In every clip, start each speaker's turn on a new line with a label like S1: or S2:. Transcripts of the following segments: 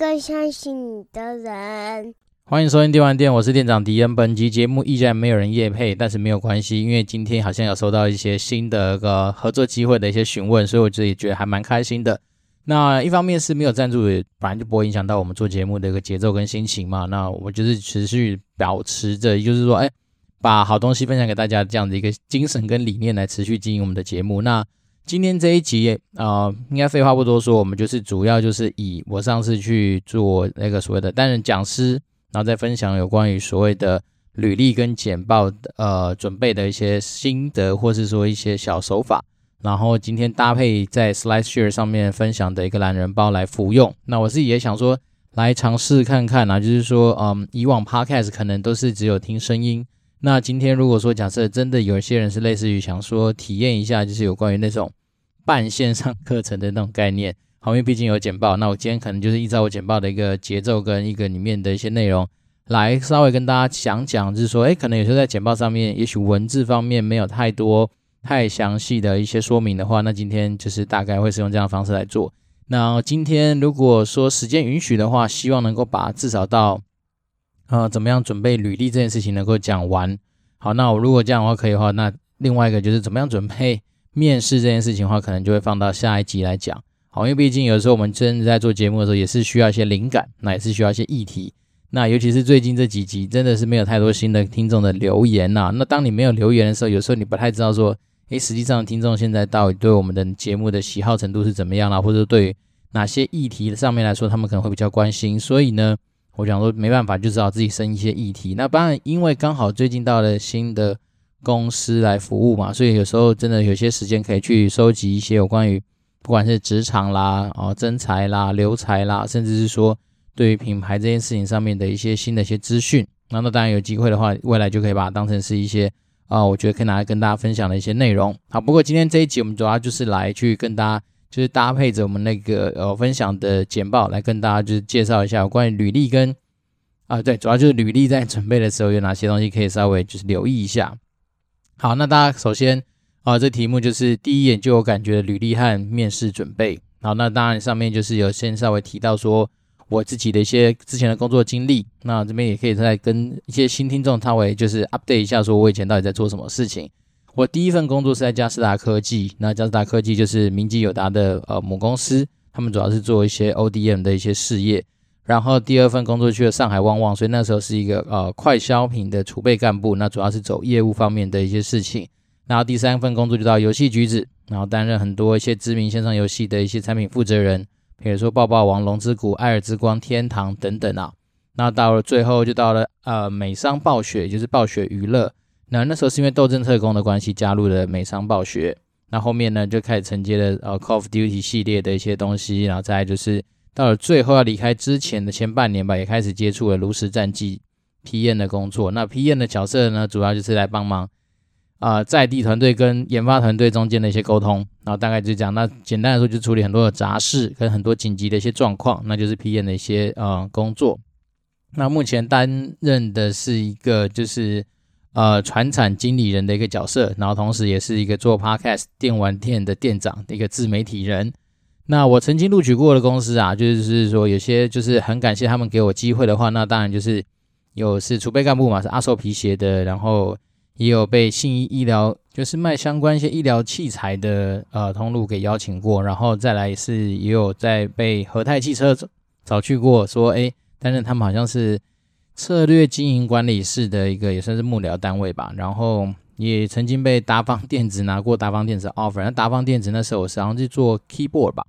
S1: 更相信你的人。
S2: 欢迎收听电玩店，我是店长迪恩。本集节目依然没有人业配，但是没有关系，因为今天好像有收到一些新的一个合作机会的一些询问，所以我自己觉得还蛮开心的。那一方面是没有赞助，本来就不会影响到我们做节目的一个节奏跟心情嘛。那我们就是持续保持着，就是说，哎，把好东西分享给大家这样的一个精神跟理念来持续经营我们的节目。那今天这一集啊、呃，应该废话不多说，我们就是主要就是以我上次去做那个所谓的担任讲师。然后再分享有关于所谓的履历跟简报呃准备的一些心得，或是说一些小手法。然后今天搭配在 SlideShare 上面分享的一个懒人包来服用。那我自己也想说来尝试看看啊，就是说嗯，以往 Podcast 可能都是只有听声音。那今天如果说假设真的有一些人是类似于想说体验一下，就是有关于那种半线上课程的那种概念。后面毕竟有简报，那我今天可能就是依照我简报的一个节奏跟一个里面的一些内容，来稍微跟大家讲讲，就是说，诶，可能有时候在简报上面，也许文字方面没有太多太详细的一些说明的话，那今天就是大概会是用这样的方式来做。那今天如果说时间允许的话，希望能够把至少到，呃，怎么样准备履历这件事情能够讲完。好，那我如果这样的话可以的话，那另外一个就是怎么样准备面试这件事情的话，可能就会放到下一集来讲。好，因为毕竟有时候我们真的在做节目的时候，也是需要一些灵感，那也是需要一些议题。那尤其是最近这几集，真的是没有太多新的听众的留言呐。那当你没有留言的时候，有时候你不太知道说，诶，实际上听众现在到底对我们的节目的喜好程度是怎么样啦，或者对哪些议题上面来说，他们可能会比较关心。所以呢，我想说没办法，就只好自己生一些议题。那当然，因为刚好最近到了新的公司来服务嘛，所以有时候真的有些时间可以去收集一些有关于。不管是职场啦、哦征才啦、留才啦，甚至是说对于品牌这件事情上面的一些新的一些资讯，那那当然有机会的话，未来就可以把它当成是一些啊、我觉得可以拿来跟大家分享的一些内容。好，不过今天这一集我们主要就是来去跟大家就是搭配着我们那个呃分享的简报来跟大家就是介绍一下关于履历跟啊对，主要就是履历在准备的时候有哪些东西可以稍微就是留意一下。好，那大家首先。啊，这题目就是第一眼就有感觉的履历和面试准备。好，那当然上面就是有先稍微提到说我自己的一些之前的工作经历。那这边也可以再跟一些新听众稍微就是 update 一下，说我以前到底在做什么事情。我第一份工作是在佳士达科技，那佳士达科技就是明基友达的呃母公司，他们主要是做一些 ODM 的一些事业。然后第二份工作去了上海旺旺，所以那时候是一个呃快消品的储备干部，那主要是走业务方面的一些事情。然后第三份工作就到游戏橘子，然后担任很多一些知名线上游戏的一些产品负责人，比如说爆爆王、龙之谷、艾尔之光、天堂等等啊。那到了最后就到了呃美商暴雪，也就是暴雪娱乐。那那时候是因为斗争特工的关系加入了美商暴雪。那后面呢就开始承接了呃 Call of Duty 系列的一些东西，然后再就是到了最后要离开之前的前半年吧，也开始接触了炉石战记 PN 的工作。那 PN 的角色呢，主要就是来帮忙。啊、在地团队跟研发团队中间的一些沟通，然后大概就这样。那简单来说，就处理很多的杂事跟很多紧急的一些状况，那就是 PN 的一些呃工作。那目前担任的是一个就是呃传产经理人的一个角色，然后同时也是一个做 Podcast 电玩店的店长的一个自媒体人。那我曾经录取过的公司啊，就是说有些就是很感谢他们给我机会的话，那当然就是有是储备干部嘛，是阿寿皮鞋的，然后。也有被信医医疗，就是卖相关一些医疗器材的呃通路给邀请过，然后再来是也有在被和泰汽车找去过，说诶，担任他们好像是策略经营管理室的一个也算是幕僚单位吧，然后也曾经被达方电子拿过达方电子 offer，那达方电子那时候我是好像是做 keyboard 吧，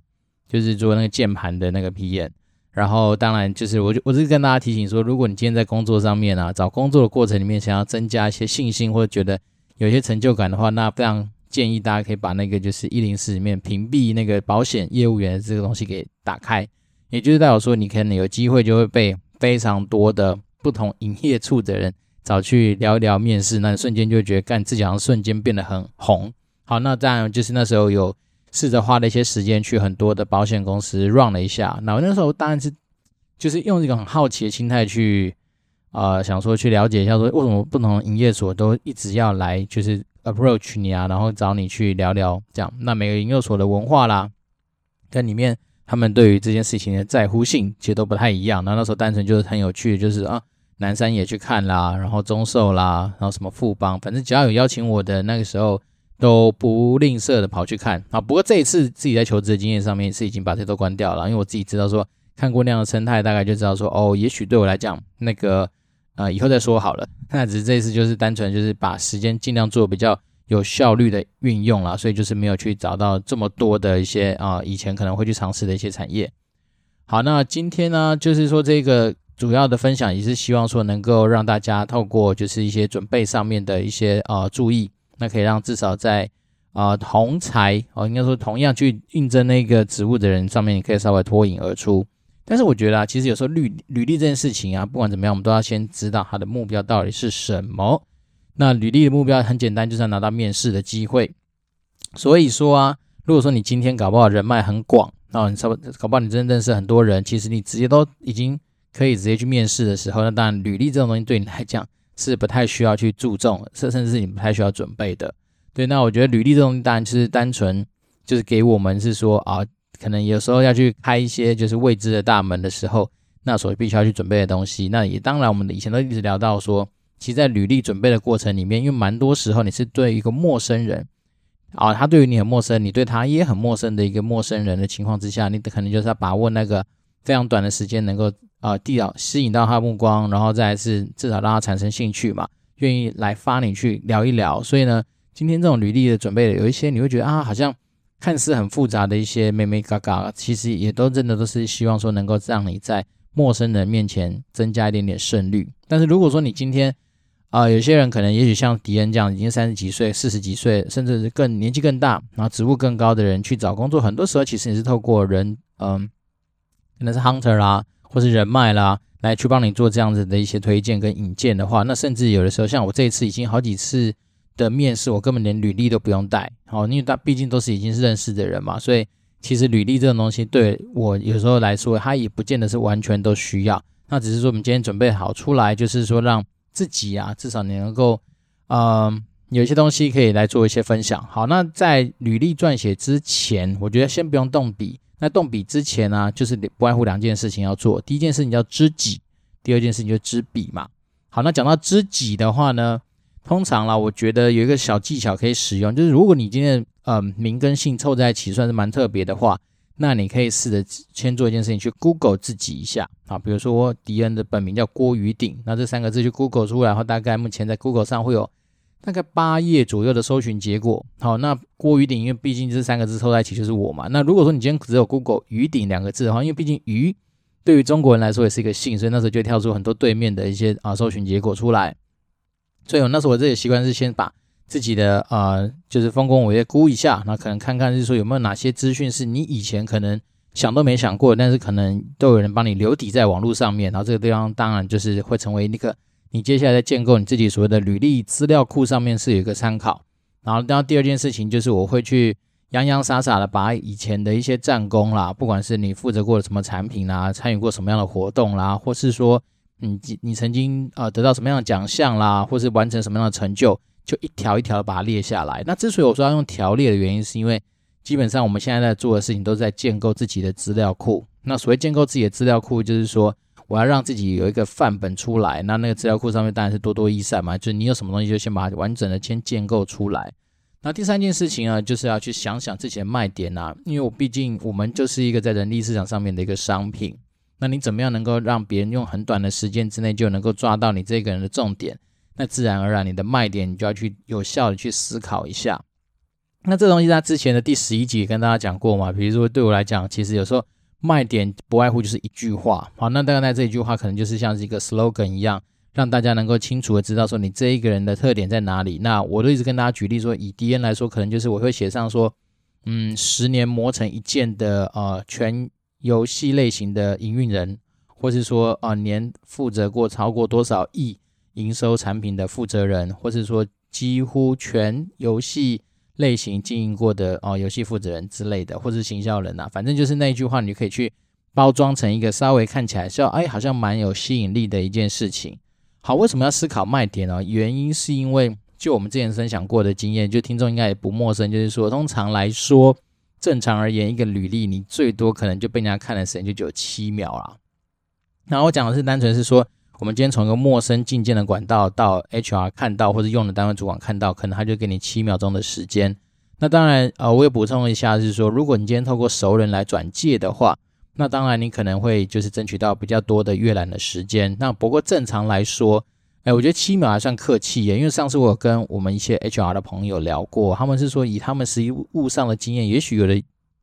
S2: 就是做那个键盘的那个 PM。然后，当然就是，我就我是跟大家提醒说，如果你今天在工作上面啊，找工作的过程里面想要增加一些信心或者觉得有些成就感的话，那非常建议大家可以把那个就是一零四里面屏蔽那个保险业务员的这个东西给打开，也就是代表说你可能有机会就会被非常多的不同营业处的人找去聊一聊面试，那瞬间就觉得干自己好像瞬间变得很红。好，那当然就是那时候有。试着花了一些时间去很多的保险公司 run 了一下，那我那时候当然是就是用一个很好奇的心态去、呃，想说去了解一下，说为什么不同营业所都一直要来就是 approach 你啊，然后找你去聊聊这样。那每个营业所的文化啦，在里面他们对于这件事情的在乎性其实都不太一样。然后那时候单纯就是很有趣，就是啊，南山也去看啦，然后中寿啦，然后什么富邦，反正只要有邀请我的，那个时候都不吝啬的跑去看啊。不过这一次自己在求职的经验上面是已经把这都关掉了，因为我自己知道说看过那样的生态，大概就知道说哦，也许对我来讲那个呃以后再说好了。那只是这一次就是单纯就是把时间尽量做比较。有效率的运用啦，所以就是没有去找到这么多的一些啊、以前可能会去尝试的一些产业。好，那今天呢，就是说这个主要的分享也是希望说能够让大家透过就是一些准备上面的一些啊、注意，那可以让至少在啊、同才哦，应该说同样去应征那个职务的人上面，你可以稍微脱颖而出。但是我觉得啊，其实有时候履履历这件事情啊，不管怎么样，我们都要先知道他的目标到底是什么。那履历的目标很简单，就是要拿到面试的机会。所以说啊，如果说你今天搞不好人脉很广，啊，你差不搞不好你真的认识很多人，其实你直接都已经可以直接去面试的时候，那当然履历这种东西对你来讲是不太需要去注重，甚甚至是你不太需要准备的。对，那我觉得履历这种东西当然就是单纯就是给我们是说啊，可能有时候要去开一些就是未知的大门的时候，那所必须要去准备的东西。那也当然，我们以前都一直聊到说。其实，在履历准备的过程里面，因为蛮多时候你是对一个陌生人啊，他对于你很陌生，你对他也很陌生的一个陌生人的情况之下，你可能就是要把握那个非常短的时间，能够啊，递到吸引到他的目光，然后再是至少让他产生兴趣嘛，愿意来发你去聊一聊。所以呢，今天这种履历的准备，有一些你会觉得啊，好像看似很复杂的一些妹妹嘎嘎，其实也都真的都是希望说能够让你在陌生人面前增加一点点胜率。但是如果说你今天啊、有些人可能也许像迪恩这样，已经三十几岁、四十几岁，甚至是更年纪更大，然后职务更高的人去找工作，很多时候其实你是透过人，嗯，可能是 hunter 啦，或是人脉啦，来去帮你做这样子的一些推荐跟引荐的话，那甚至有的时候，像我这一次已经好几次的面试，我根本连履历都不用带，好，因为他毕竟都是已经是认识的人嘛，所以其实履历这种东西对我有时候来说，他也不见得是完全都需要，那只是说我们今天准备好出来，就是说让。自己啊，至少你能够，嗯、有一些东西可以来做一些分享。好，那在履历撰写之前，我觉得先不用动笔。那动笔之前呢、就是不外乎两件事情要做。第一件事情叫知己，第二件事情就知彼嘛。好，那讲到知己的话呢，通常啦，我觉得有一个小技巧可以使用，就是如果你今天呃名跟姓凑在一起，算是蛮特别的话。那你可以试着先做一件事情，去 Google 自己一下啊，比如说迪恩的本名叫郭于鼎，那这三个字去 Google 出来，然后大概目前在 Google 上会有大概八页左右的搜寻结果。好，那郭于鼎，因为毕竟这三个字凑在一起就是我嘛。那如果说你今天只有 Google 于鼎两个字的话，因为毕竟鱼对于中国人来说也是一个姓，所以那时候就跳出很多对面的一些啊搜寻结果出来。所以我那时候我这里习惯是先把。自己的呃，就是丰功伟业估一下，那可能看看是说有没有哪些资讯是你以前可能想都没想过，但是可能都有人帮你留底在网络上面，然后这个地方当然就是会成为那个你接下来在建构你自己所谓的履历资料库上面是有一个参考。然后，然后第二件事情就是我会去洋洋洒洒的把以前的一些战功啦，不管是你负责过的什么产品啦，参与过什么样的活动啦，或是说你你曾经呃得到什么样的奖项啦，或是完成什么样的成就。就一条一条把它列下来。那之所以我说要用条列的原因，是因为基本上我们现在在做的事情都是在建构自己的资料库。那所谓建构自己的资料库，就是说我要让自己有一个范本出来。那那个资料库上面当然是多多益善嘛，就是你有什么东西就先把它完整的先建构出来。那第三件事情呢，就是要去想想自己的卖点啊，因为我毕竟我们就是一个在人力市场上面的一个商品。那你怎么样能够让别人用很短的时间之内就能够抓到你这个人的重点？那自然而然，你的卖点你就要去有效的去思考一下。那这东西在之前的第十一集也跟大家讲过嘛，比如说对我来讲，其实有时候卖点不外乎就是一句话。好，那大概这一句话可能就是像是一个 slogan 一样，让大家能够清楚的知道说你这一个人的特点在哪里。那我都一直跟大家举例说，以 DN 来说，可能就是我会写上说，嗯，十年磨成一剑的呃全游戏类型的营运人，或是说啊、年负责过超过多少亿。营收产品的负责人，或是说几乎全游戏类型经营过的哦，游戏负责人之类的，或是行销人呐、啊，反正就是那一句话，你就可以去包装成一个稍微看起来像哎，好像蛮有吸引力的一件事情。好，为什么要思考卖点呢？原因是因为就我们之前分享过的经验，就听众应该也不陌生，就是说通常来说，正常而言，一个履历你最多可能就被人家看的时间就只有七秒啊。然后我讲的是单纯是说，我们今天从一个陌生进见的管道到 HR 看到或者用的单位主管看到，可能他就给你七秒钟的时间。那当然，呃，我也补充一下，就是说，如果你今天透过熟人来转介的话，那当然你可能会就是争取到比较多的阅览的时间。那不过正常来说，哎，我觉得七秒还算客气耶，因为上次我有跟我们一些 HR 的朋友聊过，他们是说以他们实务上的经验，也许有的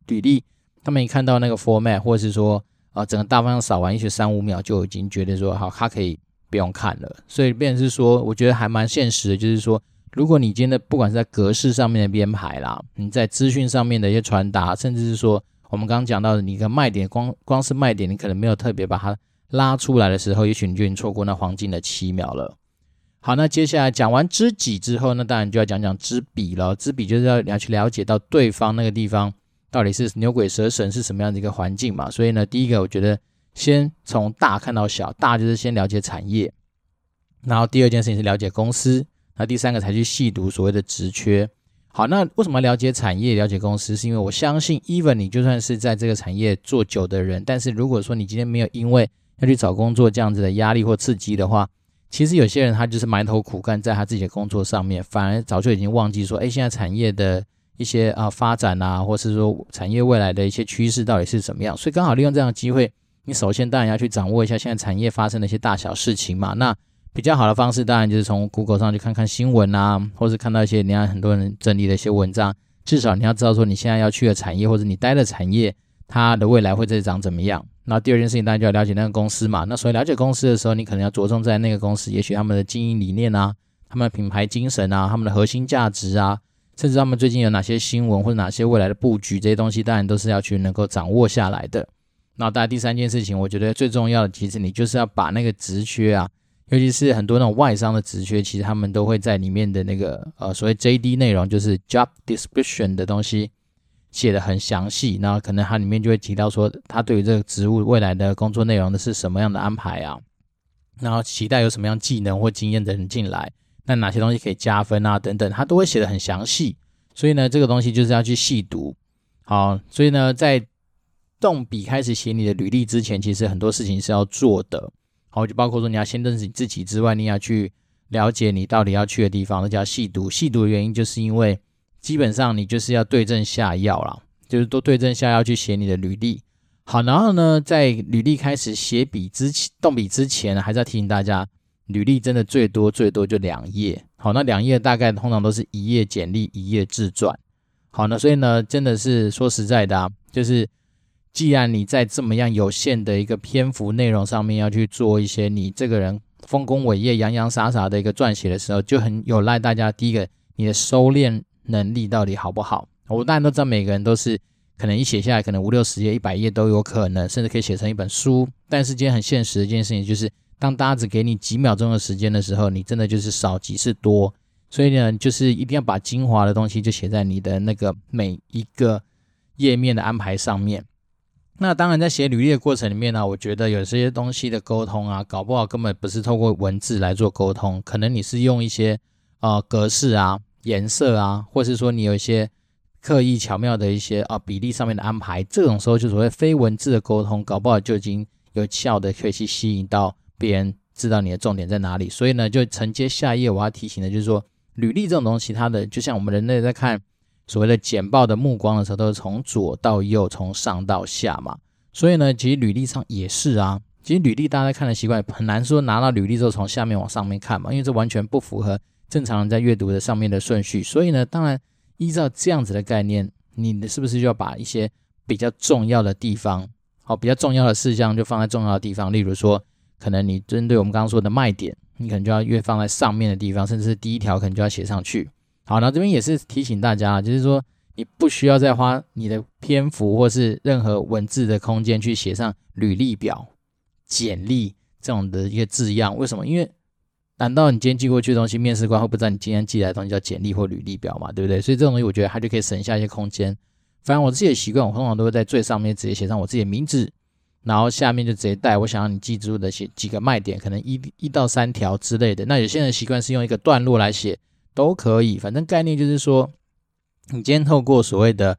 S2: 履历，他们一看到那个 format，或者是说啊、整个大方向扫完，也许三五秒就已经觉得说好，他可以不用看了。所以变是说，我觉得还蛮现实的，就是说，如果你今天的不管是在格式上面的编排啦，你在资讯上面的一些传达，甚至是说我们刚刚讲到的你一个卖点，光光是卖点，你可能没有特别把它。拉出来的时候，也许你就已经错过那黄金的七秒了。好，那接下来讲完知己之后，那当然就要讲讲知彼了。知彼就是要你要去了解到对方那个地方到底是牛鬼蛇神是什么样的一个环境嘛。所以呢，第一个我觉得先从大看到小，大就是先了解产业，然后第二件事情是了解公司，那第三个才去细读所谓的职缺。好，那为什么了解产业、了解公司？是因为我相信，even 你就算是在这个产业做久的人，但是如果说你今天没有因为要去找工作这样子的压力或刺激的话，其实有些人他就是埋头苦干在他自己的工作上面，反而早就已经忘记说，哎，现在产业的一些啊发展啊，或是说产业未来的一些趋势到底是怎么样。所以刚好利用这样的机会，你首先当然要去掌握一下现在产业发生的一些大小事情嘛。那比较好的方式当然就是从 Google 上去看看新闻啊，或是看到一些你看很多人整理的一些文章，至少你要知道说你现在要去的产业或者你待的产业，它的未来会再长怎么样。那第二件事情，大家就要了解那个公司嘛。那所以了解公司的时候，你可能要着重在那个公司，也许他们的经营理念啊，他们的品牌精神啊，他们的核心价值啊，甚至他们最近有哪些新闻或者哪些未来的布局，这些东西当然都是要去能够掌握下来的。那大家第三件事情，我觉得最重要的，其实你就是要把那个职缺啊，尤其是很多那种外商的职缺，其实他们都会在里面的那个呃所谓 JD 内容，就是 Job Description 的东西。写的很详细，那可能它里面就会提到说，他对于这个职务未来的工作内容的是什么样的安排啊？然后期待有什么样技能或经验的人进来，那哪些东西可以加分啊？等等，他都会写的很详细。所以呢，这个东西就是要去细读。好，所以呢，在动笔开始写你的履历之前，其实很多事情是要做的。好，就包括说你要先认识你自己之外，你要去了解你到底要去的地方，那叫细读。细读的原因就是因为。基本上你就是要对症下药啦，就是都对症下药去写你的履历。好，然后呢，在履历开始写笔之前，动笔之前呢，还是要提醒大家，履历真的最多最多就两页。好，那两页大概通常都是一页简历，一页自传。好，那所以呢，真的是说实在的啊，就是既然你在这么样有限的一个篇幅内容上面要去做一些你这个人丰功伟业、洋洋洒洒的一个撰写的时候，就很有赖大家第一个你的收敛。能力到底好不好？我当然都知道，每个人都是可能一写下来，可能五六十页、一百页都有可能，甚至可以写成一本书。但是今天很现实的一件事情就是，当大家只给你几秒钟的时间的时候，你真的就是少即是多。所以呢，就是一定要把精华的东西就写在你的那个每一个页面的安排上面。那当然，在写履历的过程里面呢，我觉得有些东西的沟通啊，搞不好根本不是透过文字来做沟通，可能你是用一些呃格式啊。颜色啊，或是说你有一些刻意巧妙的一些啊比例上面的安排，这种时候就所谓非文字的沟通，搞不好就已经有效的可以去吸引到别人知道你的重点在哪里。所以呢，就承接下一页我要提醒的就是说，履历这种东西，它的就像我们人类在看所谓的简报的目光的时候，都是从左到右，从上到下嘛。所以呢，其实履历上也是啊。其实履历大家在看的习惯很难说拿到履历之后从下面往上面看嘛，因为这完全不符合。正常人在阅读的上面的顺序，所以呢，当然依照这样子的概念，你是不是就要把一些比较重要的地方，好，比较重要的事项就放在重要的地方，例如说，可能你针对我们刚刚说的卖点，你可能就要越放在上面的地方，甚至是第一条可能就要写上去。好，那这边也是提醒大家，就是说你不需要再花你的篇幅或是任何文字的空间去写上履历表、简历这种的一个字样，为什么？因为难道你今天寄过去的东西，面试官会不知道你今天寄来的东西叫简历或履历表吗？对不对？所以这种东西，我觉得它就可以省下一些空间。反正我自己的习惯，我通常都会在最上面直接写上我自己的名字，然后下面就直接带我想要你记住的写几个卖点，可能一一到三条之类的。那有些人习惯是用一个段落来写，都可以。反正概念就是说，你今天透过所谓的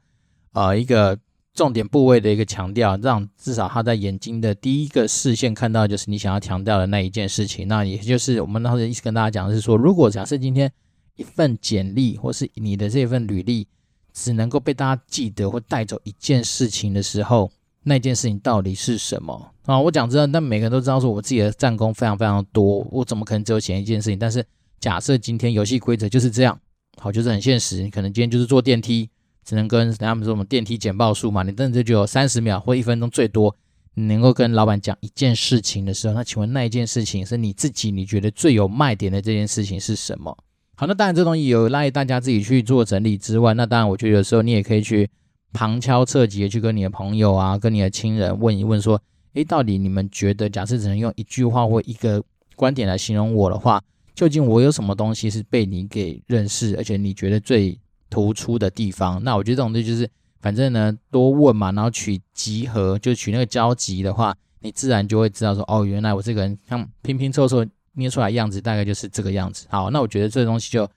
S2: 呃一个重点部位的一个强调，让至少他在眼睛的第一个视线看到就是你想要强调的那一件事情。那也就是我们当时一直跟大家讲的是说，如果假设今天一份简历或是你的这份履历只能够被大家记得或带走一件事情的时候，那件事情到底是什么啊？我讲真的，但每个人都知道说，我自己的战功非常非常多，我怎么可能只有写一件事情？但是假设今天游戏规则就是这样，好，就是很现实。你可能今天就是坐电梯，只能跟他们说我们电梯简报数嘛，你真的就有三十秒或一分钟最多，你能够跟老板讲一件事情的时候，那请问那一件事情是你自己你觉得最有卖点的这件事情是什么？好，那当然这东西有赖大家自己去做整理之外，那当然我觉得有时候你也可以去。旁敲侧击的去跟你的朋友啊，跟你的亲人问一问，说，诶，到底你们觉得，假设只能用一句话或一个观点来形容我的话，究竟我有什么东西是被你给认识，而且你觉得最突出的地方？那我觉得这种东西就是，反正呢，多问嘛，然后取集合，就取那个交集的话，你自然就会知道说，哦，原来我这个人像拼拼凑凑捏出来样子，大概就是这个样子。好，那我觉得这东西就。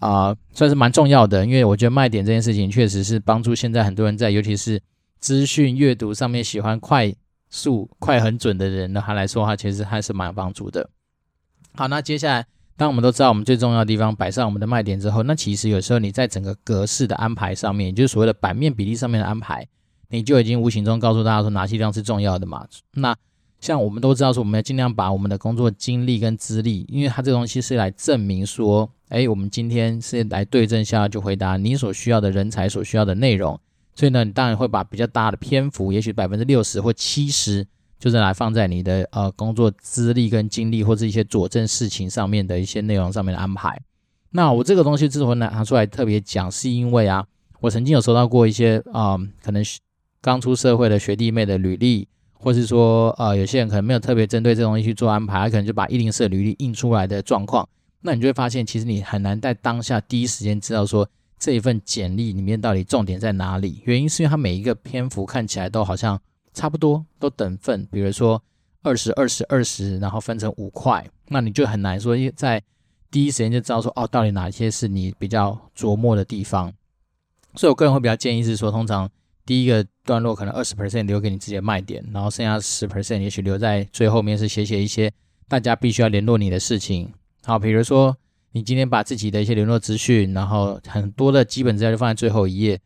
S2: 啊、算是蛮重要的，因为我觉得卖点这件事情确实是帮助现在很多人在，尤其是资讯阅读上面喜欢快速、快很准的人呢，他来说的话，其实还是蛮有帮助的。好，那接下来，当我们都知道我们最重要的地方摆上我们的卖点之后，那其实有时候你在整个格式的安排上面，就是所谓的版面比例上面的安排，你就已经无形中告诉大家说哪些地方是重要的嘛。那像我们都知道说，我们要尽量把我们的工作经历跟资历，因为它这个东西是来证明说。哎，我们今天是来对症下药，就回答你所需要的人才所需要的内容。所以呢，你当然会把比较大的篇幅，也许百分之六十或七十，就是来放在你的呃工作资历跟经历，或是一些佐证事情上面的一些内容上面的安排。那我这个东西之所以拿出来特别讲，是因为啊，我曾经有收到过一些啊、可能刚出社会的学弟妹的履历，或是说呃，有些人可能没有特别针对这东西去做安排，他可能就把一零四履历印出来的状况。那你就会发现，其实你很难在当下第一时间知道说这一份简历里面到底重点在哪里。原因是因为它每一个篇幅看起来都好像差不多，都等份。比如说二十、二十、二十，然后分成五块，那你就很难说在第一时间就知道说哦，到底哪些是你比较琢磨的地方。所以我个人会比较建议是说，通常第一个段落可能二十 percent 留给你自己的卖点，然后剩下十 percent 也许留在最后面，是写写一些大家必须要联络你的事情。好，比如说你今天把自己的一些联络资讯，然后很多的基本资料就放在最后一页，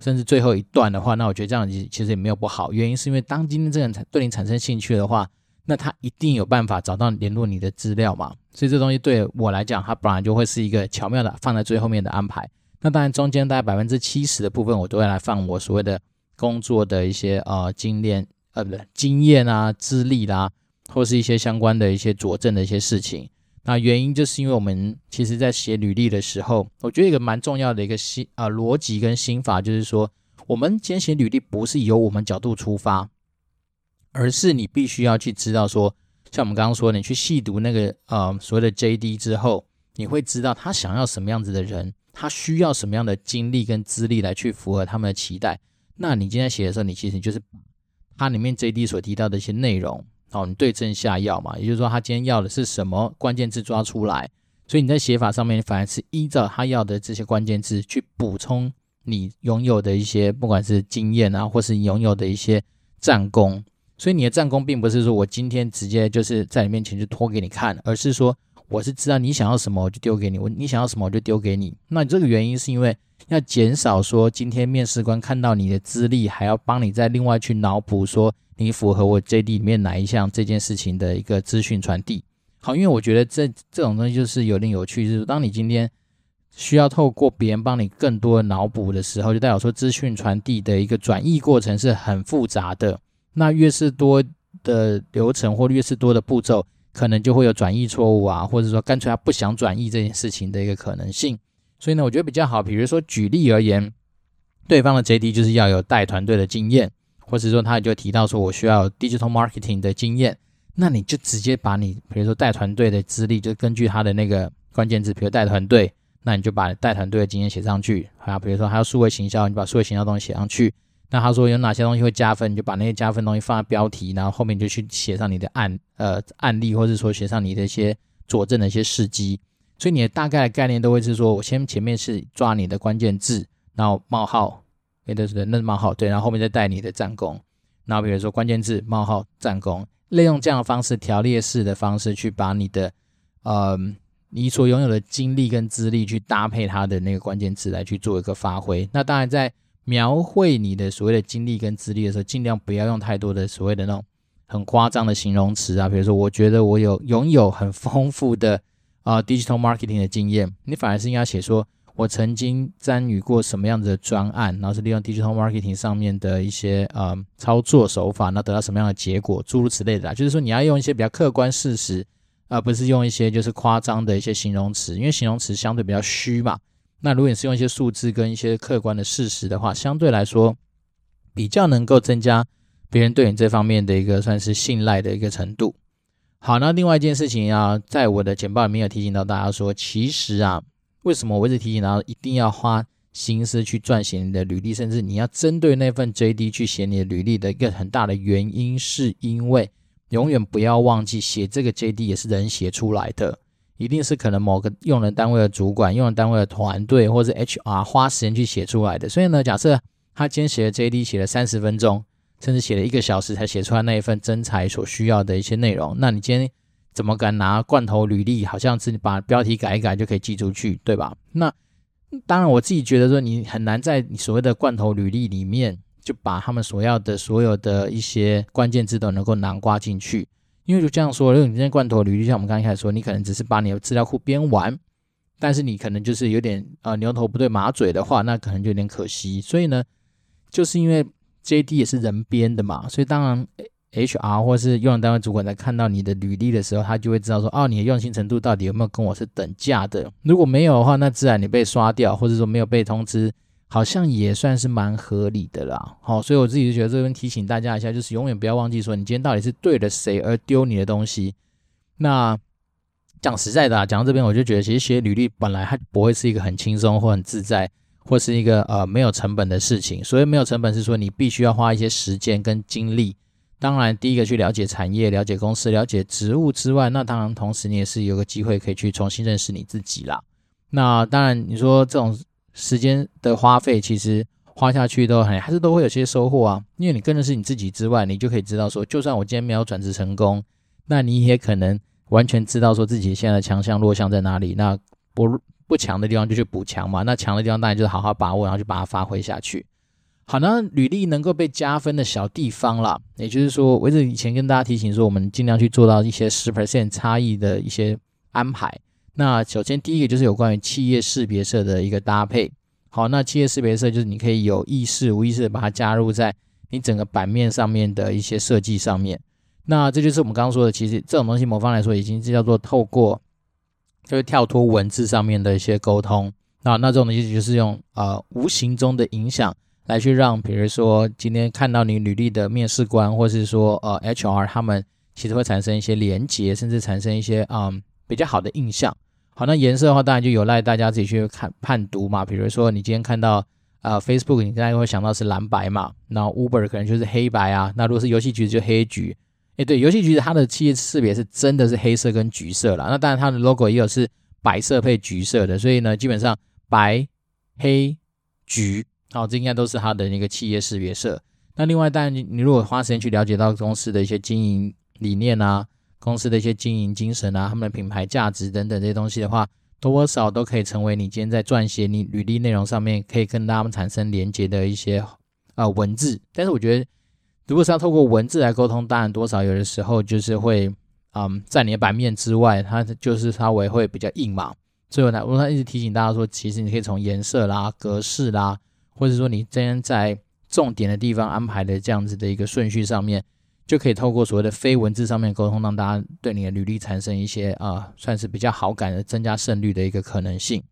S2: 甚至最后一段的话，那我觉得这样其实也没有不好。原因是因为当今天这个人对你产生兴趣的话，那他一定有办法找到联络你的资料嘛。所以这东西对我来讲，它本来就会是一个巧妙的放在最后面的安排。那当然中间大概百分之七十的部分，我都会来放我所谓的工作的一些呃经验呃不对经验啊、资历啦，或是一些相关的一些佐证的一些事情。那原因就是因为我们其实在写履历的时候，我觉得一个蛮重要的一个心啊逻辑跟心法，就是说，我们今天写履历不是由我们角度出发，而是你必须要去知道说，像我们刚刚说，你去细读那个呃所谓的 JD 之后，你会知道他想要什么样子的人，他需要什么样的经历跟资历来去符合他们的期待。那你今天写的时候，你其实就是他里面 JD 所提到的一些内容。哦，你对症下药嘛，也就是说，他今天要的是什么关键字抓出来，所以你在写法上面反而是依照他要的这些关键字去补充你拥有的一些，不管是经验啊，或是拥有的一些战功。所以你的战功并不是说我今天直接就是在你面前就拖给你看，而是说我是知道你想要什么，我就丢给你；我你想要什么，我就丢给你。那这个原因是因为要减少说今天面试官看到你的资历，还要帮你再另外去脑补说。你符合我 JD 里面哪一项这件事情的一个资讯传递？好，因为我觉得这这种东西就是有点有趣，就是当你今天需要透过别人帮你更多脑补的时候，就代表说资讯传递的一个转译过程是很复杂的。那越是多的流程或越是多的步骤，可能就会有转译错误啊，或者说干脆他不想转译这件事情的一个可能性。所以呢，我觉得比较好，比如说举例而言，对方的 JD 就是要有带团队的经验。或者说他就提到说，我需要 digital marketing 的经验，那你就直接把你比如说带团队的资历，就根据他的那个关键字，比如带团队，那你就把带团队的经验写上去。啊比如说还有数位行销，你把数位行销东西写上去。那他说有哪些东西会加分，你就把那些加分东西放在标题，然后后面就去写上你的案呃案例，或者说写上你的一些佐证的一些事迹。所以你的大概的概念都会是说，我先前面是抓你的关键字，然后冒号。对对对，那是冒号对，然后后面再带你的战功。然后比如说关键字冒号战功，利用这样的方式条列式的方式去把你的呃你所拥有的经历跟资历去搭配它的那个关键字来去做一个发挥。那当然在描绘你的所谓的经历跟资历的时候，尽量不要用太多的所谓的那种很夸张的形容词啊，比如说我觉得我有拥有很丰富的 啊、digital marketing 的经验，你反而是应该写说。我曾经参与过什么样子的专案，然后是利用 digital marketing 上面的一些呃操作手法，那得到什么样的结果，诸如此类的啦。就是说你要用一些比较客观事实，而不是用一些就是夸张的一些形容词，因为形容词相对比较虚嘛。那如果你是用一些数字跟一些客观的事实的话，相对来说比较能够增加别人对你这方面的一个算是信赖的一个程度。好，那另外一件事情啊，在我的简报里面有提醒到大家说，其实啊。为什么我一直提醒大家一定要花心思去撰写你的履历，甚至你要针对那份 JD 去写你的履历的一个很大的原因，是因为永远不要忘记写这个 JD 也是人写出来的，一定是可能某个用人单位的主管、用人单位的团队或者 HR 花时间去写出来的。所以呢，假设他今天写的 JD 写了三十分钟，甚至写了一个小时才写出来那一份真才所需要的一些内容，那你今天。怎么敢拿罐头履历？好像是把标题改一改就可以寄出去，对吧？那当然，我自己觉得说你很难在你所谓的罐头履历里面就把他们所要的所有的一些关键字都能够囊括进去，因为就这样说，如果你今天罐头履历，像我们刚才说，你可能只是把你的资料库编完，但是你可能就是有点呃牛头不对马嘴的话，那可能就有点可惜。所以呢，就是因为 JD 也是人编的嘛，所以当然。HR 或是用人单位主管在看到你的履历的时候，他就会知道说，哦，你的用心程度到底有没有跟我是等价的？如果没有的话，那自然你被刷掉，或者说没有被通知，好像也算是蛮合理的啦。好，所以我自己就觉得这边提醒大家一下，就是永远不要忘记说，你今天到底是对了谁而丢你的东西。那讲实在的啊，讲到这边我就觉得，其实写履历本来它不会是一个很轻松或很自在，或是一个呃没有成本的事情。所以没有成本是说你必须要花一些时间跟精力。当然，第一个去了解产业、了解公司、了解职务之外，那当然同时你也是有个机会可以去重新认识你自己啦。那当然，你说这种时间的花费，其实花下去都很还是都会有些收获啊。因为你更的是你自己之外，你就可以知道说，就算我今天没有转职成功，那你也可能完全知道说自己现在的强项、弱项在哪里。那不不强的地方就去补强嘛，那强的地方当然就是好好把握，然后就把它发挥下去。好，那履历能够被加分的小地方啦，也就是说，我一直以前跟大家提醒说，我们尽量去做到一些十 percent 差异的一些安排。那首先第一个就是有关于企业识别色的一个搭配。好，那企业识别色就是你可以有意识、无意识的把它加入在你整个版面上面的一些设计上面。那这就是我们刚刚说的，其实这种东西某方来说已经是叫做透过，就是跳脱文字上面的一些沟通。那那这种东西就是用呃无形中的影响。来去让，比如说今天看到你履历的面试官，或是说呃 HR，他们其实会产生一些连结，甚至产生一些嗯比较好的印象。好，那颜色的话，当然就有赖大家自己去看判读嘛。比如说你今天看到呃 Facebook，你大概会想到是蓝白嘛，然后 Uber 可能就是黑白啊。那如果是游戏橘子就黑橘。诶，对，游戏橘子它的企业识别是真的是黑色跟橘色啦。那当然它的 logo 也有是白色配橘色的，所以呢，基本上白黑橘。好，这应该都是它的那个企业识别色。那另外，当然你你如果花时间去了解到公司的一些经营理念啊，公司的一些经营精神啊，他们的品牌价值等等这些东西的话，多少都可以成为你今天在撰写你履历内容上面可以跟他们产生连接的一些呃文字。但是我觉得，如果是要透过文字来沟通，当然多少有的时候就是会嗯，在你的版面之外，它就是稍微会比较硬嘛。所以呢，我一直提醒大家说，其实你可以从颜色啦、格式啦。或者说你今天在重点的地方安排的这样子的一个顺序上面，就可以透过所谓的非文字上面沟通，让大家对你的履历产生一些啊、算是比较好感的，增加胜率的一个可能性。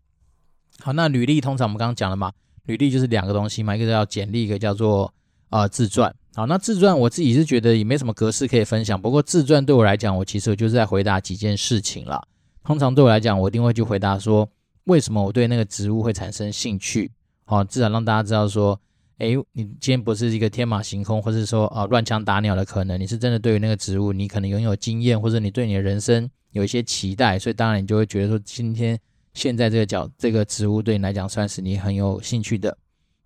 S2: 好，那履历通常我们刚刚讲了嘛，履历就是两个东西嘛，一个叫简历，一个叫做呃自传。好，那自传我自己是觉得也没什么格式可以分享，不过自传对我来讲，我其实我就是在回答几件事情啦。通常对我来讲，我一定会去回答说，为什么我对那个职务会产生兴趣。哦，至少让大家知道说，诶，你今天不是一个天马行空，或是说啊乱枪打鸟的可能，你是真的对于那个职务，你可能拥有经验，或者你对你的人生有一些期待，所以当然你就会觉得说，今天现在这个角这个职务对你来讲算是你很有兴趣的。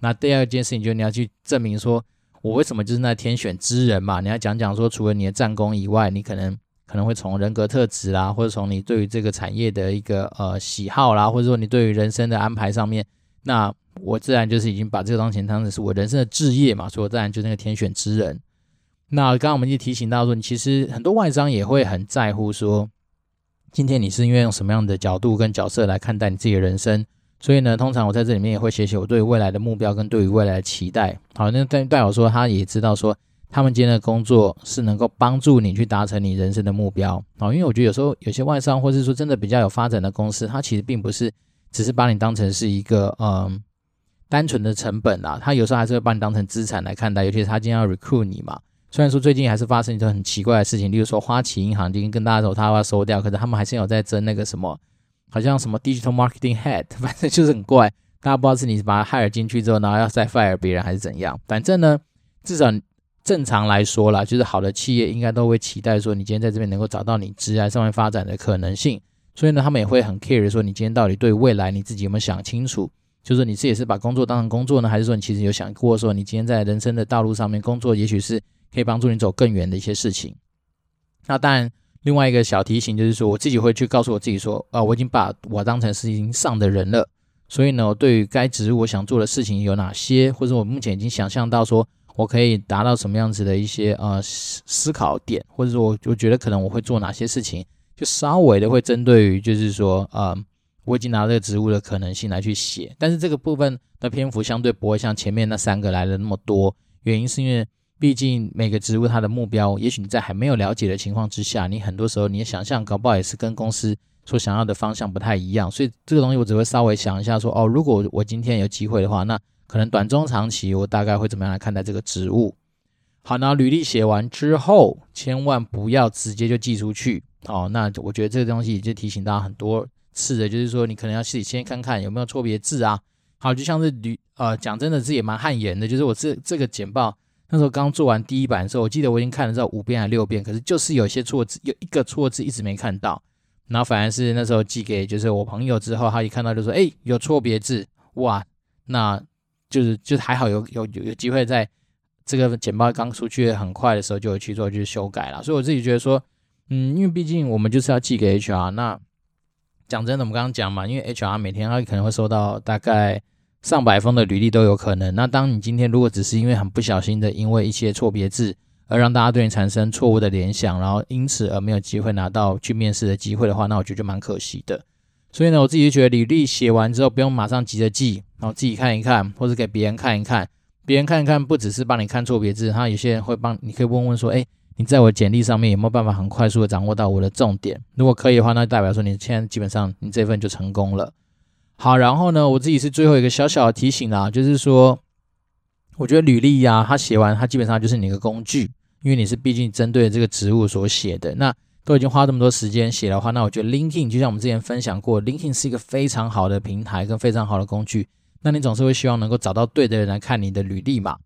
S2: 那第二件事情就是你要去证明说，我为什么就是那天选之人嘛？你要讲讲说，除了你的战功以外，你可能可能会从人格特质啦，或者从你对于这个产业的一个呃喜好啦，或者说你对于人生的安排上面，那我自然就是已经把这个当前当成是我人生的置业嘛，所以我自然就是那个天选之人。那刚刚我们就提醒到说，你其实很多外商也会很在乎说，今天你是因为用什么样的角度跟角色来看待你自己的人生。所以呢，通常我在这里面也会写写我对于未来的目标跟对于未来的期待。好，那代代表说他也知道说，他们今天的工作是能够帮助你去达成你人生的目标。好，因为我觉得有时候有些外商或是说真的比较有发展的公司，它其实并不是只是把你当成是一个嗯单纯的成本啦，他有时候还是会把你当成资产来看待。尤其是他今天要 recruit 你嘛，虽然说最近还是发生一些很奇怪的事情，例如说花旗银行已经跟大家说他要收掉，可是他们还是有在争那个什么。好像什么 digital marketing head，反正就是很怪，大家不知道是你把他 hire 进去之后，然后要再 fire 别人还是怎样。反正呢，至少正常来说啦，就是好的企业应该都会期待说，你今天在这边能够找到你职业上面发展的可能性。所以呢，他们也会很 care 说，你今天到底对未来你自己有没有想清楚？就是你自己是把工作当成工作呢，还是说你其实有想过说，你今天在人生的道路上面工作，也许是可以帮助你走更远的一些事情。那当然。另外一个小提醒就是说，我自己会去告诉我自己说，啊，我已经把我当成是已经上的人了，所以呢，我对于该职我想做的事情有哪些，或者我目前已经想象到说我可以达到什么样子的一些呃思思考点，或者说我我觉得可能我会做哪些事情，就稍微的会针对于就是说，呃，我已经拿这个职务的可能性来去写，但是这个部分的篇幅相对不会像前面那三个来的那么多，原因是因为。毕竟每个职务它的目标，也许你在还没有了解的情况之下，你很多时候你的想象搞不好也是跟公司所想要的方向不太一样。所以这个东西我只会稍微想一下说，哦，如果我今天有机会的话，那可能短中长期我大概会怎么样来看待这个职务。好，那履历写完之后，千万不要直接就寄出去。哦，那我觉得这个东西就提醒大家很多次的，就是说你可能要自己先看看有没有错别字啊。好，就像是履呃讲真的是也蛮汗颜的，就是我这这个简报。那时候刚做完第一版的时候，我记得我已经看了这五遍还六遍，可是就是有些错字，有一个错字一直没看到。然后反而是那时候寄给就是我朋友之后，他一看到就说：“哎，有错别字，哇！”那就是就还好有有有有机会在这个简报刚出去很快的时候就有去做就是修改了。所以我自己觉得说，嗯，因为毕竟我们就是要寄给 HR，那讲真的，我们刚刚讲嘛，因为 HR 每天他可能会收到大概。上百封的履历都有可能。那当你今天如果只是因为很不小心的，因为一些错别字而让大家对你产生错误的联想，然后因此而没有机会拿到去面试的机会的话，那我觉得就蛮可惜的。所以呢，我自己就觉得履历写完之后不用马上急着寄，然后自己看一看，或者给别人看一看。别人看一看，不只是帮你看错别字，他有些人会帮，你可以问问说，诶，你在我简历上面有没有办法很快速的掌握到我的重点？如果可以的话，那代表说你现在基本上你这份就成功了。好，然后呢，我自己是最后一个小小的提醒啦，就是说，我觉得履历呀，它写完，它基本上就是你一个工具，因为你是毕竟针对这个职务所写的。那都已经花这么多时间写的话，那我觉得 LinkedIn 就像我们之前分享过，LinkedIn 是一个非常好的平台跟非常好的工具。那你总是会希望能够找到对的人来看你的履历嘛？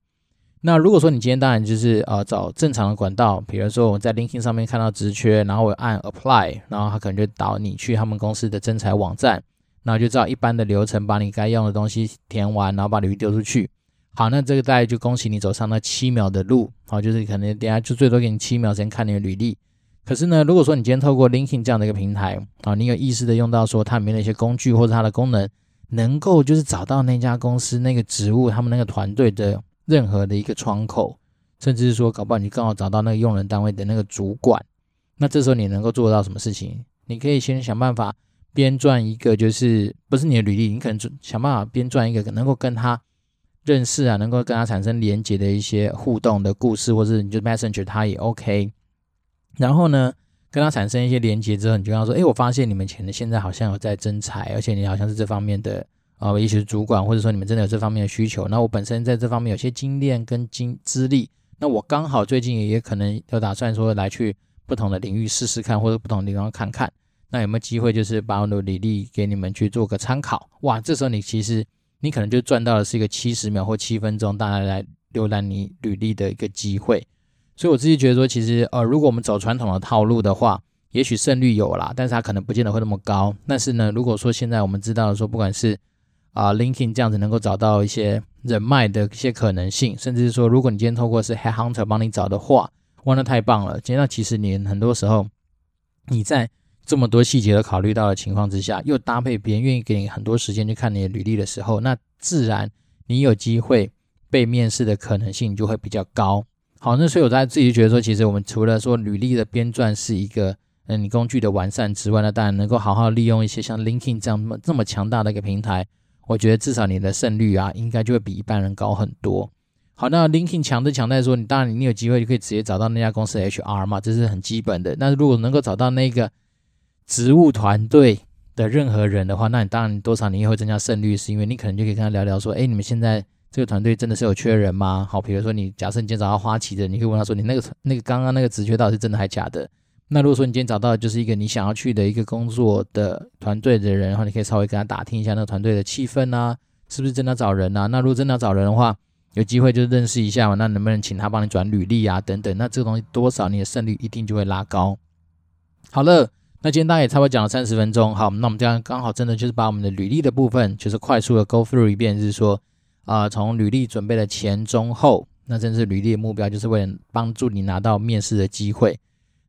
S2: 那如果说你今天当然就是呃找正常的管道，比如说我在 LinkedIn 上面看到职缺，然后我按 Apply，然后他可能就导你去他们公司的征才网站。然后就照一般的流程，把你该用的东西填完，然后把履历丢出去。好，那这个大概就恭喜你走上那七秒的路。好，就是可能等下就最多给你七秒时间看你的履历。可是呢，如果说你今天透过 LinkedIn 这样的一个平台，啊，你有意识的用到说它里面的一些工具或者它的功能，能够就是找到那家公司那个职务，他们那个团队的任何的一个窗口，甚至是说搞不好你刚好找到那个用人单位的那个主管，那这时候你能够做到什么事情？你可以先想办法。编撰一个就是不是你的履历，你可能想办法编撰一个能够跟他认识啊，能够跟他产生连接的一些互动的故事，或者你就 Messenger 他也 OK。然后呢，跟他产生一些连接之后，你就跟他说：“哎，我发现你们前的现在好像有在征才，而且你好像是这方面的啊，也许是主管，或者说你们真的有这方面的需求。那我本身在这方面有些经验跟经资历，那我刚好最近也可能有打算说来去不同的领域试试看，或者不同的地方看看。”那有没有机会，就是把我的履历给你们去做个参考？哇，这时候你其实你可能就赚到的是一个七十秒或七分钟，大家来浏览你履历的一个机会。所以我自己觉得说，其实呃，如果我们走传统的套路的话，也许胜率有啦，但是它可能不见得会那么高。但是呢，如果说现在我们知道说，不管是啊、，Linking 这样子能够找到一些人脉的一些可能性，甚至是说，如果你今天透过是 Headhunter 帮你找的话，哇，那太棒了！今天那其实你很多时候你在这么多细节都考虑到的情况之下，又搭配别人愿意给你很多时间去看你的履历的时候，那自然你有机会被面试的可能性就会比较高。好，那所以我在自己觉得说，其实我们除了说履历的编撰是一个嗯你工具的完善之外，呢当然能够好好利用一些像 Linking 这样这么强大的一个平台。我觉得至少你的胜率啊，应该就会比一般人高很多。好，那 LinkedIn 强就强在说，你当然你有机会就可以直接找到那家公司 HR 嘛，这是很基本的。那如果能够找到那个职务团队的任何人的话，那你当然多少你也会增加胜率，是因为你可能就可以跟他聊聊说，哎，你们现在这个团队真的是有缺人吗？好，比如说你假设你今天找到花旗的，你可以问他说，你那个那个刚刚那个职缺到底是真的还是假的？那如果说你今天找到的就是一个你想要去的一个工作的团队的人，然后你可以稍微跟他打听一下那个团队的气氛啊，是不是真的找人啊？那如果真的要找人的话，有机会就认识一下嘛。那能不能请他帮你转履历啊？等等，那这个东西多少你的胜率一定就会拉高。好了，那今天大家也差不多讲了三十分钟，好，那我们这样刚好真的就是把我们的履历的部分，就是快速的 go through 一遍，就是说啊、从履历准备的前中后，那真是履历的目标，就是为了帮助你拿到面试的机会。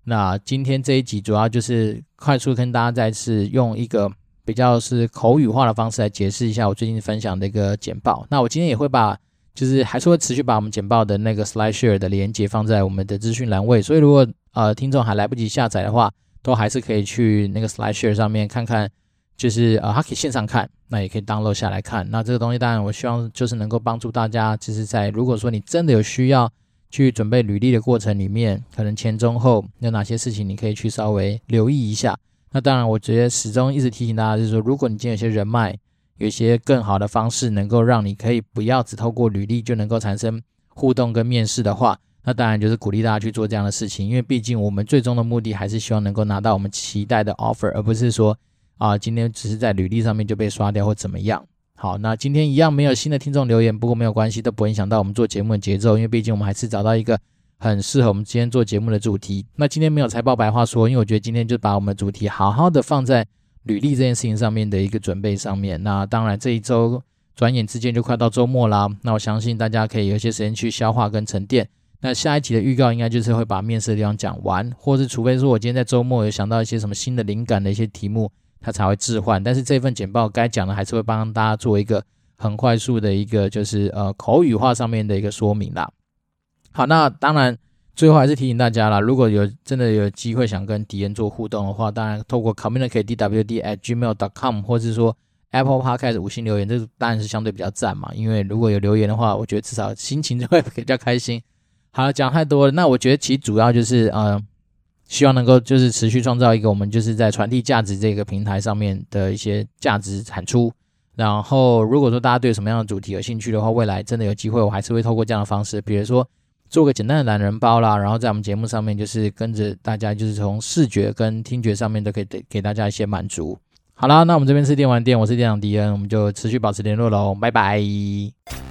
S2: 那今天这一集主要就是快速跟大家再次用一个比较是口语化的方式来解释一下我最近分享的一个简报。那我今天也会把，就是还是会持续把我们简报的那个 slide share 的连接放在我们的资讯栏位。所以如果呃听众还来不及下载的话，都还是可以去那个 slide share 上面看看，就是呃他可以线上看，那也可以 download 下来看。那这个东西当然我希望就是能够帮助大家，就是在如果说你真的有需要。去准备履历的过程里面，可能前中后有哪些事情你可以去稍微留意一下。那当然，我觉得始终一直提醒大家，就是说，如果你今天有些人脉，有一些更好的方式，能够让你可以不要只透过履历就能够产生互动跟面试的话，那当然就是鼓励大家去做这样的事情。因为毕竟我们最终的目的还是希望能够拿到我们期待的 offer，而不是说啊，今天只是在履历上面就被刷掉或怎么样。好，那今天一样没有新的听众留言，不过没有关系，都不会影响到我们做节目的节奏，因为毕竟我们还是找到一个很适合我们今天做节目的主题。那今天没有财报白话说，因为我觉得今天就把我们的主题好好的放在履历这件事情上面的一个准备上面。那当然这一周转眼之间就快到周末啦，那我相信大家可以有一些时间去消化跟沉淀。那下一集的预告应该就是会把面试的地方讲完，或是除非说我今天在周末有想到一些什么新的灵感的一些题目。它才会置换，但是这份简报该讲的还是会帮大家做一个很快速的一个就是呃口语化上面的一个说明啦。好，那当然最后还是提醒大家啦，如果有真的有机会想跟敌人做互动的话，当然透过 communicate dwd at gmail dot com 或是说 Apple Podcast 五星留言，这当然是相对比较赞嘛，因为如果有留言的话，我觉得至少心情就会比较开心。好了，讲太多了，那我觉得其主要就是呃。希望能够就是持续创造一个我们就是在传递价值这个平台上面的一些价值产出。然后，如果说大家对什么样的主题有兴趣的话，未来真的有机会，我还是会透过这样的方式，比如说做个简单的懒人包啦，然后在我们节目上面就是跟着大家，就是从视觉跟听觉上面都可以给给大家一些满足。好啦，那我们这边是电玩店，我是店长迪恩，我们就持续保持联络喽，拜拜。